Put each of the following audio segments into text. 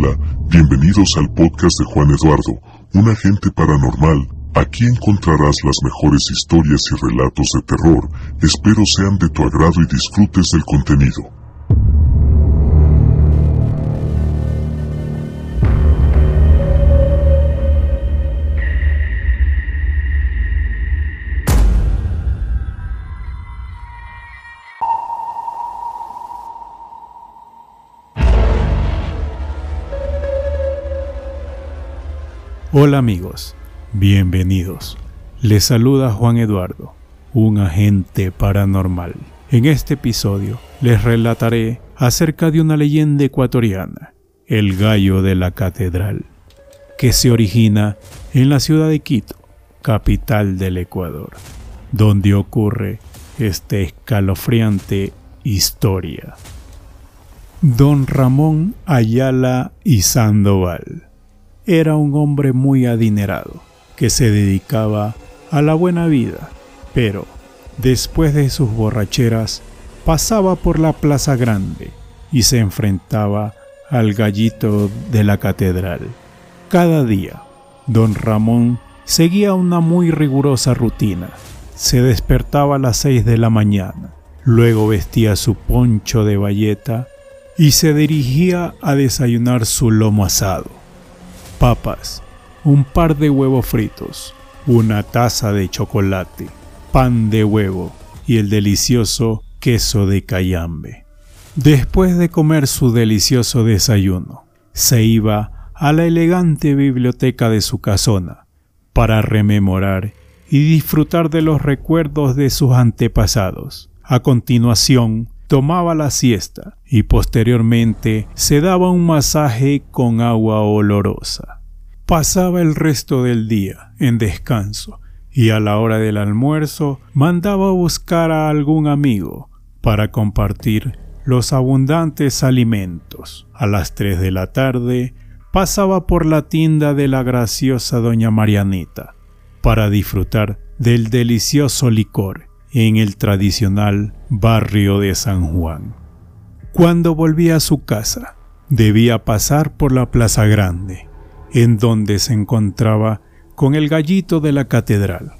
Hola, bienvenidos al podcast de Juan Eduardo, un agente paranormal. Aquí encontrarás las mejores historias y relatos de terror. Espero sean de tu agrado y disfrutes del contenido. Hola amigos, bienvenidos. Les saluda Juan Eduardo, un agente paranormal. En este episodio les relataré acerca de una leyenda ecuatoriana, el gallo de la catedral, que se origina en la ciudad de Quito, capital del Ecuador, donde ocurre esta escalofriante historia. Don Ramón Ayala y Sandoval era un hombre muy adinerado, que se dedicaba a la buena vida, pero después de sus borracheras pasaba por la plaza grande y se enfrentaba al gallito de la catedral. Cada día, don Ramón seguía una muy rigurosa rutina. Se despertaba a las seis de la mañana, luego vestía su poncho de bayeta y se dirigía a desayunar su lomo asado papas, un par de huevos fritos, una taza de chocolate, pan de huevo y el delicioso queso de cayambe. Después de comer su delicioso desayuno, se iba a la elegante biblioteca de su casona para rememorar y disfrutar de los recuerdos de sus antepasados. A continuación, tomaba la siesta y posteriormente se daba un masaje con agua olorosa. Pasaba el resto del día en descanso y a la hora del almuerzo mandaba buscar a algún amigo para compartir los abundantes alimentos. A las tres de la tarde pasaba por la tienda de la graciosa doña Marianita para disfrutar del delicioso licor en el tradicional barrio de San Juan. Cuando volvía a su casa, debía pasar por la Plaza Grande, en donde se encontraba con el gallito de la catedral.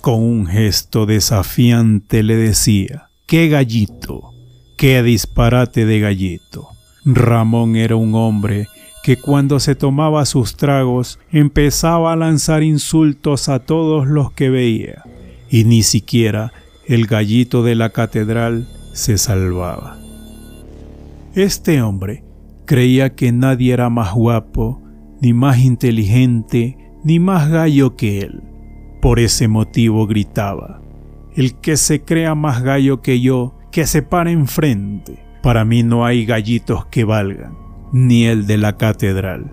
Con un gesto desafiante le decía, ¡qué gallito! ¡Qué disparate de gallito! Ramón era un hombre que cuando se tomaba sus tragos empezaba a lanzar insultos a todos los que veía, y ni siquiera el gallito de la catedral se salvaba. Este hombre creía que nadie era más guapo, ni más inteligente, ni más gallo que él. Por ese motivo gritaba, el que se crea más gallo que yo, que se pare enfrente. Para mí no hay gallitos que valgan, ni el de la catedral.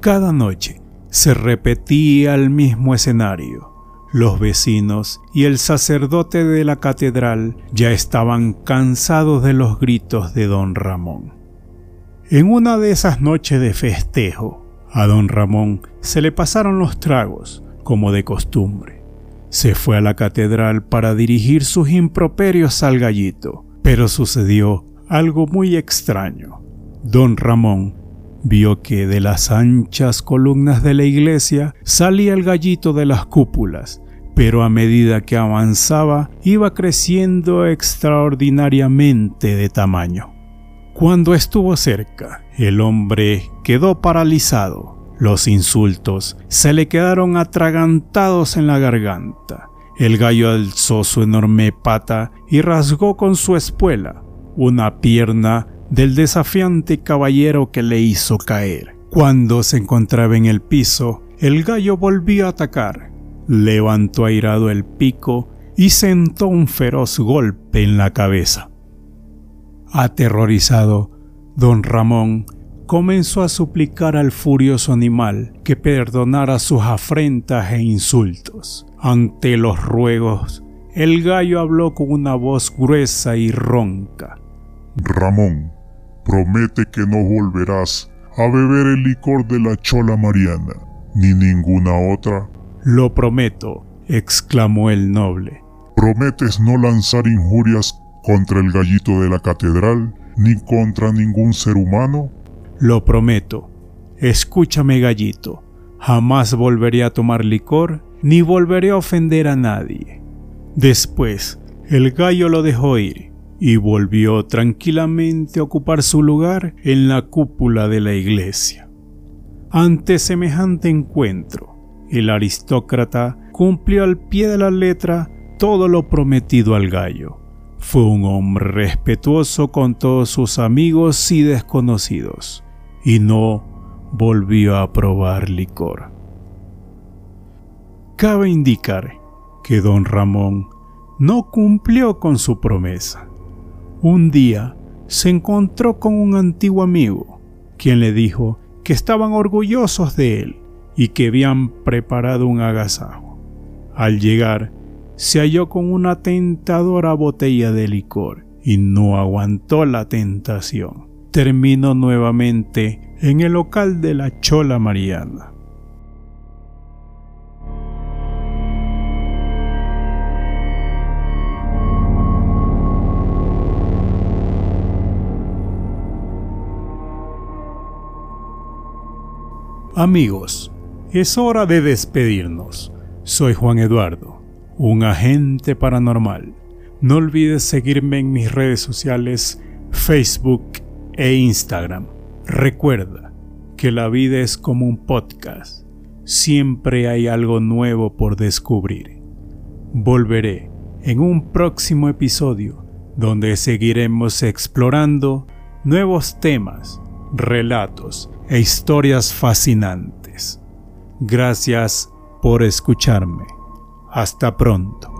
Cada noche se repetía el mismo escenario. Los vecinos y el sacerdote de la catedral ya estaban cansados de los gritos de don Ramón. En una de esas noches de festejo, a don Ramón se le pasaron los tragos, como de costumbre. Se fue a la catedral para dirigir sus improperios al gallito, pero sucedió algo muy extraño. Don Ramón vio que de las anchas columnas de la iglesia salía el gallito de las cúpulas, pero a medida que avanzaba iba creciendo extraordinariamente de tamaño. Cuando estuvo cerca, el hombre quedó paralizado. Los insultos se le quedaron atragantados en la garganta. El gallo alzó su enorme pata y rasgó con su espuela una pierna del desafiante caballero que le hizo caer. Cuando se encontraba en el piso, el gallo volvió a atacar. Levantó airado el pico y sentó un feroz golpe en la cabeza. Aterrorizado, don Ramón comenzó a suplicar al furioso animal que perdonara sus afrentas e insultos. Ante los ruegos, el gallo habló con una voz gruesa y ronca. Ramón, Promete que no volverás a beber el licor de la chola Mariana, ni ninguna otra. Lo prometo, exclamó el noble. ¿Prometes no lanzar injurias contra el gallito de la catedral, ni contra ningún ser humano? Lo prometo. Escúchame, gallito. Jamás volveré a tomar licor ni volveré a ofender a nadie. Después, el gallo lo dejó ir y volvió tranquilamente a ocupar su lugar en la cúpula de la iglesia. Ante semejante encuentro, el aristócrata cumplió al pie de la letra todo lo prometido al gallo. Fue un hombre respetuoso con todos sus amigos y desconocidos, y no volvió a probar licor. Cabe indicar que don Ramón no cumplió con su promesa. Un día se encontró con un antiguo amigo, quien le dijo que estaban orgullosos de él y que habían preparado un agasajo. Al llegar, se halló con una tentadora botella de licor y no aguantó la tentación. Terminó nuevamente en el local de la Chola Mariana. Amigos, es hora de despedirnos. Soy Juan Eduardo, un agente paranormal. No olvides seguirme en mis redes sociales Facebook e Instagram. Recuerda que la vida es como un podcast. Siempre hay algo nuevo por descubrir. Volveré en un próximo episodio donde seguiremos explorando nuevos temas, relatos e historias fascinantes. Gracias por escucharme. Hasta pronto.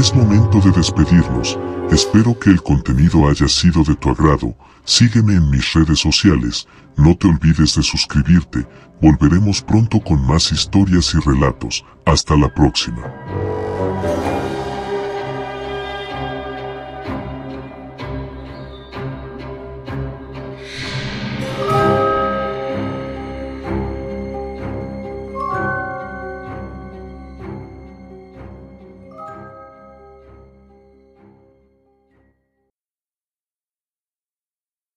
Es momento de despedirnos. Espero que el contenido haya sido de tu agrado. Sígueme en mis redes sociales. No te olvides de suscribirte. Volveremos pronto con más historias y relatos. Hasta la próxima.